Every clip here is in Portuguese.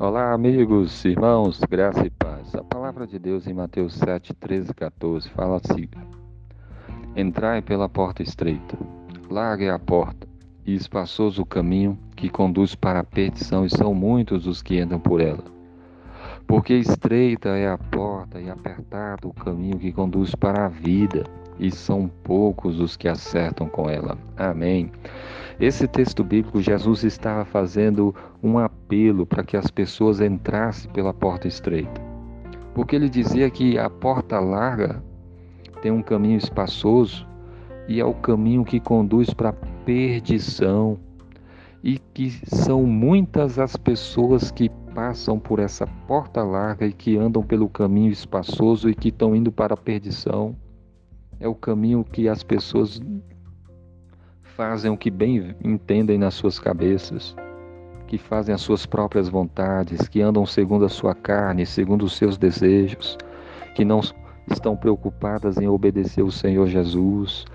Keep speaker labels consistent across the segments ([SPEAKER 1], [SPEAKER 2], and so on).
[SPEAKER 1] Olá, amigos, irmãos, graça e paz. A palavra de Deus em Mateus 7, 13 e 14 fala assim: Entrai pela porta estreita, larga é a porta, e espaçoso o caminho que conduz para a perdição, e são muitos os que entram por ela. Porque estreita é a porta e apertado o caminho que conduz para a vida, e são poucos os que acertam com ela. Amém. Esse texto bíblico, Jesus estava fazendo um apelo para que as pessoas entrassem pela porta estreita. Porque ele dizia que a porta larga tem um caminho espaçoso e é o caminho que conduz para a perdição. E que são muitas as pessoas que passam por essa porta larga e que andam pelo caminho espaçoso e que estão indo para a perdição. É o caminho que as pessoas fazem o que bem entendem nas suas cabeças, que fazem as suas próprias vontades, que andam segundo a sua carne, segundo os seus desejos, que não estão preocupadas em obedecer o Senhor Jesus.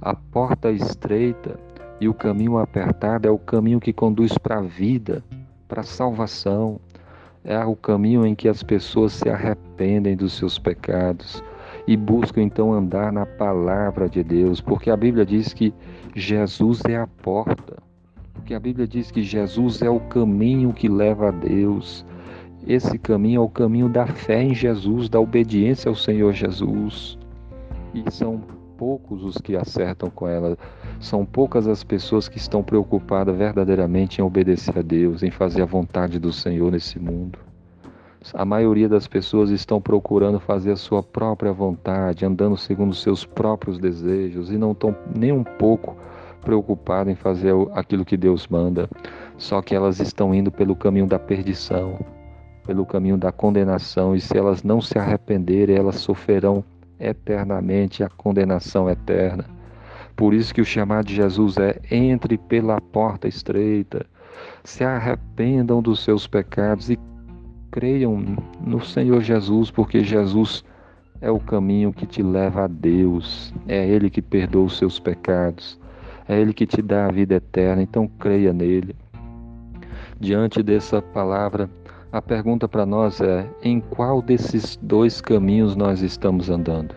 [SPEAKER 1] A porta estreita e o caminho apertado é o caminho que conduz para a vida, para a salvação. É o caminho em que as pessoas se arrependem dos seus pecados e buscam então andar na palavra de Deus, porque a Bíblia diz que Jesus é a porta. Porque a Bíblia diz que Jesus é o caminho que leva a Deus. Esse caminho é o caminho da fé em Jesus, da obediência ao Senhor Jesus. E são poucos os que acertam com ela. São poucas as pessoas que estão preocupadas verdadeiramente em obedecer a Deus, em fazer a vontade do Senhor nesse mundo. A maioria das pessoas estão procurando fazer a sua própria vontade, andando segundo os seus próprios desejos e não estão nem um pouco preocupadas em fazer aquilo que Deus manda. Só que elas estão indo pelo caminho da perdição, pelo caminho da condenação, e se elas não se arrependerem, elas sofrerão eternamente a condenação eterna. Por isso que o chamado de Jesus é: entre pela porta estreita, se arrependam dos seus pecados e creiam no Senhor Jesus, porque Jesus é o caminho que te leva a Deus, é Ele que perdoa os seus pecados, é Ele que te dá a vida eterna, então creia nele. Diante dessa palavra, a pergunta para nós é: em qual desses dois caminhos nós estamos andando?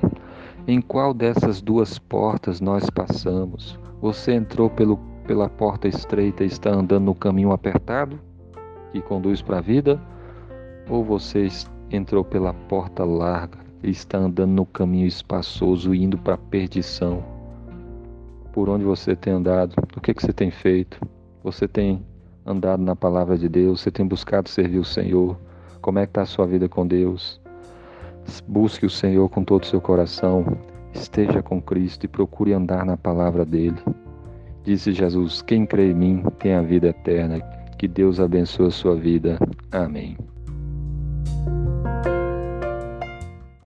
[SPEAKER 1] Em qual dessas duas portas nós passamos? Você entrou pelo, pela porta estreita e está andando no caminho apertado, que conduz para a vida? Ou você entrou pela porta larga e está andando no caminho espaçoso indo para a perdição? Por onde você tem andado? O que, que você tem feito? Você tem andado na palavra de Deus? Você tem buscado servir o Senhor? Como é que está a sua vida com Deus? Busque o Senhor com todo o seu coração. Esteja com Cristo e procure andar na palavra dele. Disse Jesus: Quem crê em mim tem a vida eterna. Que Deus abençoe a sua vida. Amém. you